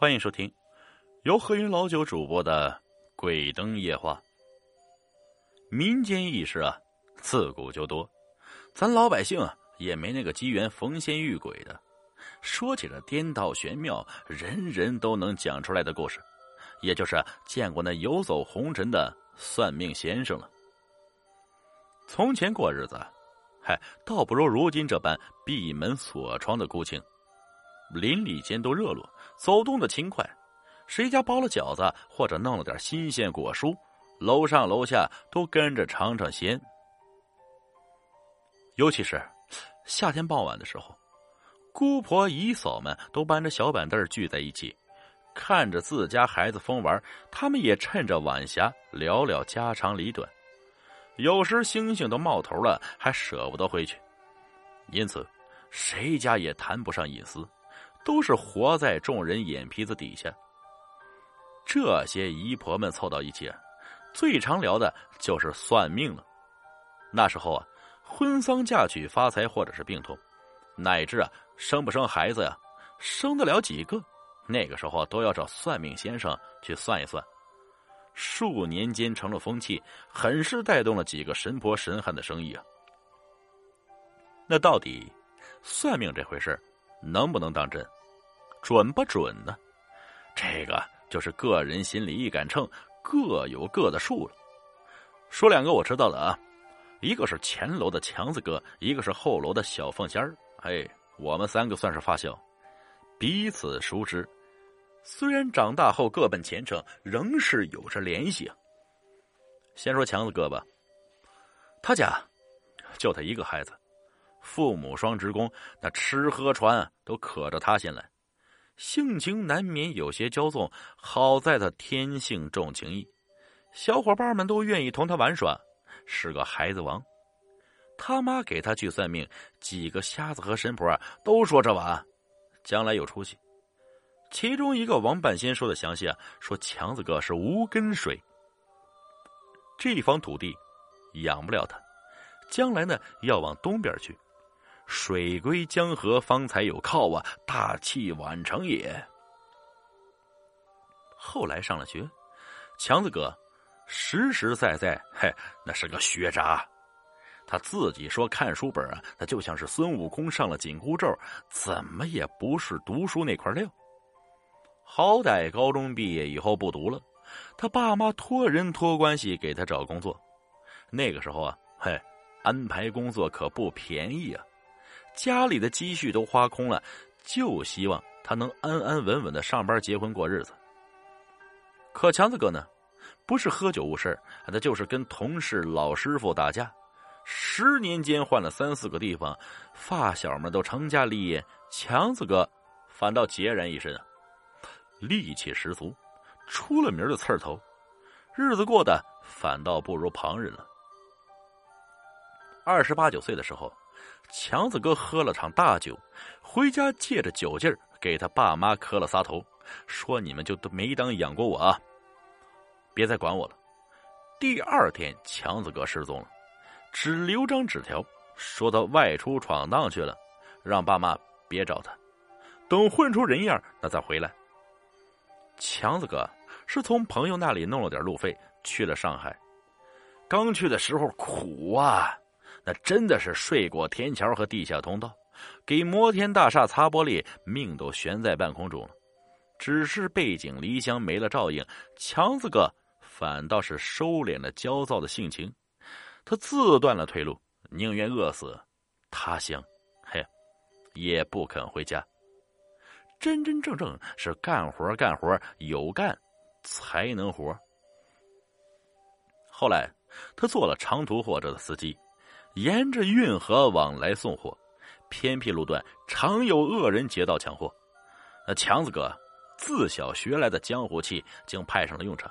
欢迎收听由何云老九主播的《鬼灯夜话》。民间异事啊，自古就多，咱老百姓啊也没那个机缘逢仙遇鬼的。说起这颠倒玄妙、人人都能讲出来的故事，也就是见过那游走红尘的算命先生了。从前过日子，嗨，倒不如如今这般闭门锁窗的孤清。邻里间都热络，走动的勤快，谁家包了饺子或者弄了点新鲜果蔬，楼上楼下都跟着尝尝鲜。尤其是夏天傍晚的时候，姑婆姨嫂们都搬着小板凳聚在一起，看着自家孩子疯玩，他们也趁着晚霞聊聊家长里短。有时星星都冒头了，还舍不得回去，因此谁家也谈不上隐私。都是活在众人眼皮子底下。这些姨婆们凑到一起，最常聊的就是算命了。那时候啊，婚丧嫁娶、发财或者是病痛，乃至啊生不生孩子呀，生得了几个，那个时候都要找算命先生去算一算。数年间成了风气，很是带动了几个神婆神汉的生意啊。那到底算命这回事儿能不能当真？准不准呢？这个就是个人心里一杆秤，各有各的数了。说两个我知道的啊，一个是前楼的强子哥，一个是后楼的小凤仙儿。哎，我们三个算是发小，彼此熟知。虽然长大后各奔前程，仍是有着联系啊。先说强子哥吧，他家就他一个孩子。父母双职工，那吃喝穿都可着他先来，性情难免有些骄纵。好在他天性重情义，小伙伴们都愿意同他玩耍，是个孩子王。他妈给他去算命，几个瞎子和神婆啊都说这娃将来有出息。其中一个王半仙说的详细啊，说强子哥是无根水，这方土地养不了他，将来呢要往东边去。水归江河，方才有靠啊！大器晚成也。后来上了学，强子哥实实在在，嘿，那是个学渣。他自己说看书本啊，那就像是孙悟空上了紧箍咒，怎么也不是读书那块料。好歹高中毕业以后不读了，他爸妈托人托关系给他找工作。那个时候啊，嘿，安排工作可不便宜啊。家里的积蓄都花空了，就希望他能安安稳稳的上班、结婚、过日子。可强子哥呢，不是喝酒误事他就是跟同事、老师傅打架，十年间换了三四个地方，发小们都成家立业，强子哥反倒孑然一身啊，力气十足，出了名的刺儿头，日子过得反倒不如旁人了。二十八九岁的时候。强子哥喝了场大酒，回家借着酒劲儿给他爸妈磕了仨头，说：“你们就都没当养过我啊，别再管我了。”第二天，强子哥失踪了，只留张纸条，说他外出闯荡去了，让爸妈别找他，等混出人样那再回来。强子哥是从朋友那里弄了点路费去了上海，刚去的时候苦啊。那真的是睡过天桥和地下通道，给摩天大厦擦玻璃，命都悬在半空中了。只是背井离乡没了照应，强子哥反倒是收敛了焦躁的性情。他自断了退路，宁愿饿死他乡，嘿，也不肯回家。真真正正是干活干活有干才能活。后来他做了长途货车的司机。沿着运河往来送货，偏僻路段常有恶人劫道抢货。那强子哥自小学来的江湖气竟派上了用场，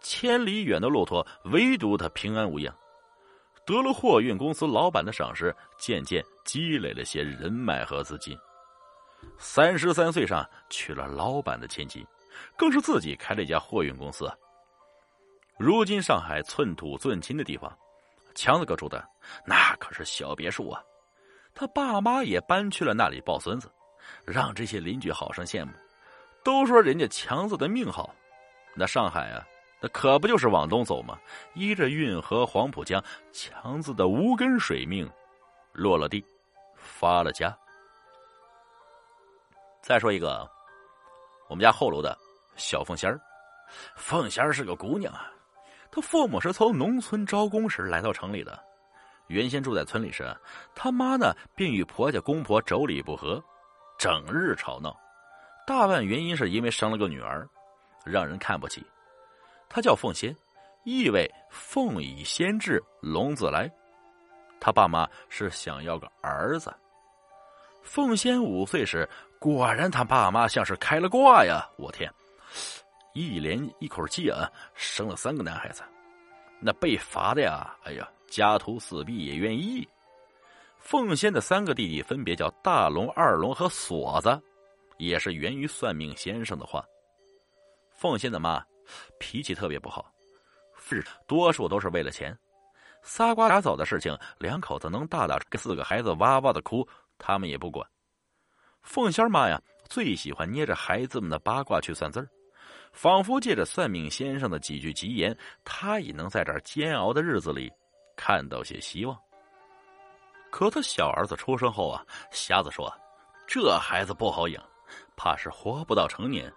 千里远的骆驼，唯独他平安无恙。得了货运公司老板的赏识，渐渐积累了些人脉和资金。三十三岁上娶了老板的千金，更是自己开了一家货运公司。如今上海寸土寸金的地方。强子哥住的那可是小别墅啊，他爸妈也搬去了那里抱孙子，让这些邻居好生羡慕，都说人家强子的命好，那上海啊，那可不就是往东走吗？依着运河、黄浦江，强子的无根水命落了地，发了家。再说一个，我们家后楼的小凤仙儿，凤仙儿是个姑娘啊，他父母是从农村招工时来到城里的，原先住在村里时，他妈呢便与婆家公婆妯娌不和，整日吵闹。大半原因是因为生了个女儿，让人看不起。她叫凤仙，意味凤以仙至，龙自来。他爸妈是想要个儿子。凤仙五岁时，果然他爸妈像是开了挂呀！我天，一连一口气啊，生了三个男孩子。那被罚的呀，哎呀，家徒四壁也愿意。凤仙的三个弟弟分别叫大龙、二龙和锁子。也是源于算命先生的话。凤仙的妈脾气特别不好，是多数都是为了钱，仨瓜俩枣的事情，两口子能大打给四个孩子哇哇的哭，他们也不管。凤仙妈呀，最喜欢捏着孩子们的八卦去算字儿，仿佛借着算命先生的几句吉言，他也能在这煎熬的日子里看到些希望。可他小儿子出生后啊，瞎子说：“这孩子不好养。”怕是活不到成年，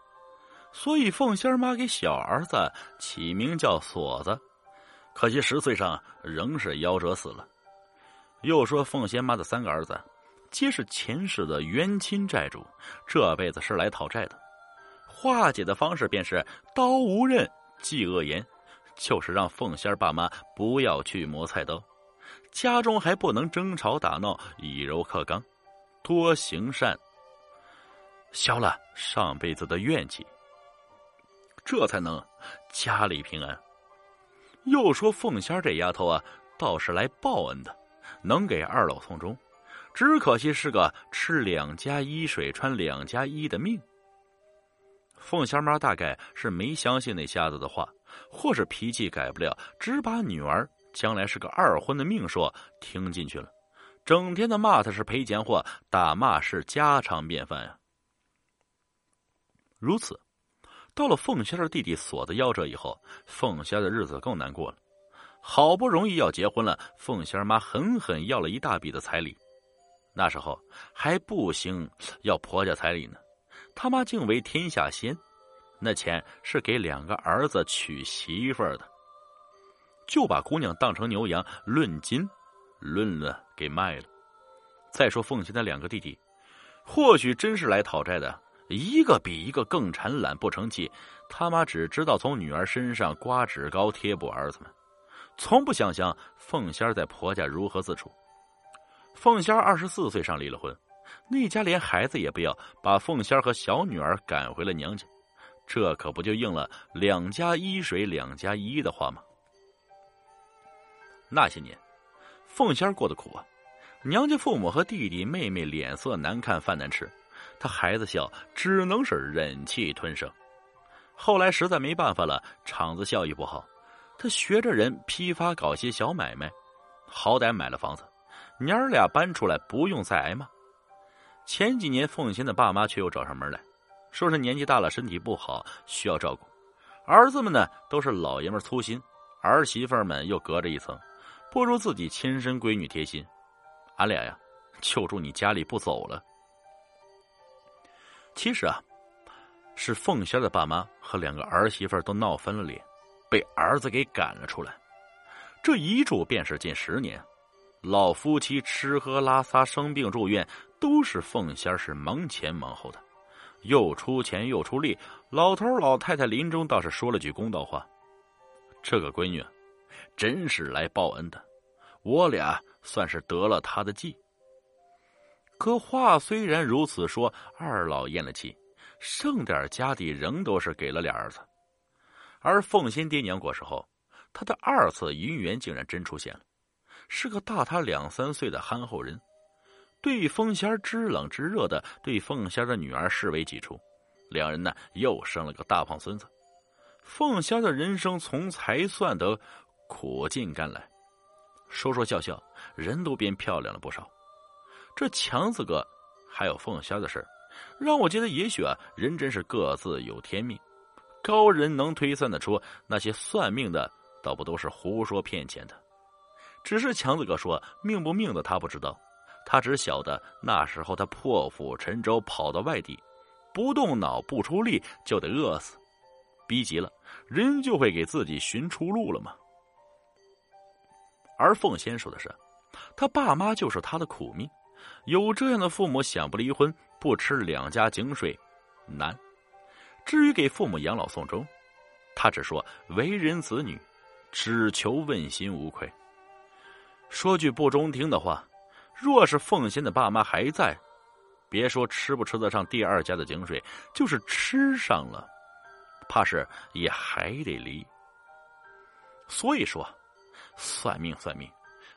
所以凤仙妈给小儿子起名叫锁子。可惜十岁上仍是夭折死了。又说凤仙妈的三个儿子，皆是前世的冤亲债主，这辈子是来讨债的。化解的方式便是刀无刃，忌恶言，就是让凤仙爸妈不要去磨菜刀，家中还不能争吵打闹，以柔克刚，多行善。消了上辈子的怨气，这才能家里平安。又说凤仙这丫头啊，倒是来报恩的，能给二老送终，只可惜是个吃两家衣水、穿两家衣的命。凤仙妈大概是没相信那瞎子的话，或是脾气改不了，只把女儿将来是个二婚的命说听进去了，整天的骂他是赔钱货，打骂是家常便饭呀。如此，到了凤仙的弟弟锁子夭折以后，凤仙的日子更难过了。好不容易要结婚了，凤仙妈狠狠要了一大笔的彩礼。那时候还不行，要婆家彩礼呢。他妈竟为天下先，那钱是给两个儿子娶媳妇儿的，就把姑娘当成牛羊，论斤论了给卖了。再说凤仙的两个弟弟，或许真是来讨债的。一个比一个更馋懒不成器，他妈只知道从女儿身上刮脂膏贴补儿子们，从不想想凤仙在婆家如何自处。凤仙二十四岁上离了婚，那家连孩子也不要，把凤仙和小女儿赶回了娘家，这可不就应了“两家一水两家一”的话吗？那些年，凤仙过得苦啊，娘家父母和弟弟妹妹脸色难看，饭难吃。她孩子小，只能是忍气吞声。后来实在没办法了，厂子效益不好，她学着人批发搞些小买卖，好歹买了房子，娘儿俩搬出来不用再挨骂。前几年凤仙的爸妈却又找上门来，说是年纪大了，身体不好，需要照顾。儿子们呢都是老爷们粗心，儿媳妇们又隔着一层，不如自己亲生闺女贴心。俺俩呀，就住你家里不走了。其实啊，是凤仙的爸妈和两个儿媳妇都闹翻了脸，被儿子给赶了出来。这一住便是近十年，老夫妻吃喝拉撒、生病住院，都是凤仙是忙前忙后的，又出钱又出力。老头老太太临终倒是说了句公道话：“这个闺女，真是来报恩的，我俩算是得了她的计。”可话虽然如此说，二老咽了气，剩点家底仍都是给了俩儿子。而凤仙爹娘过世后，他的二次姻缘竟然真出现了，是个大他两三岁的憨厚人，对凤仙知冷知热的，对凤仙的女儿视为己出。两人呢又生了个大胖孙子，凤仙的人生从才算得苦尽甘来，说说笑笑，人都变漂亮了不少。这强子哥还有凤仙的事让我觉得也许啊，人真是各自有天命，高人能推算得出那些算命的，倒不都是胡说骗钱的。只是强子哥说命不命的他不知道，他只晓得那时候他破釜沉舟跑到外地，不动脑不出力就得饿死，逼急了人就会给自己寻出路了吗？而凤仙说的是，他爸妈就是他的苦命，有这样的父母想不离婚不吃两家井水难。至于给父母养老送终，他只说为人子女，只求问心无愧。说句不中听的话，若是凤仙的爸妈还在，别说吃不吃得上第二家的井水，就是吃上了，怕是也还得离。所以说，算命算命，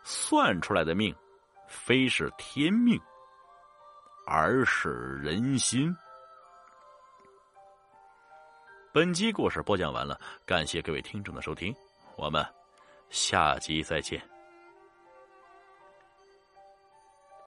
算出来的命，非是天命，而是人心。本集故事播讲完了，感谢各位听众的收听，我们下集再见。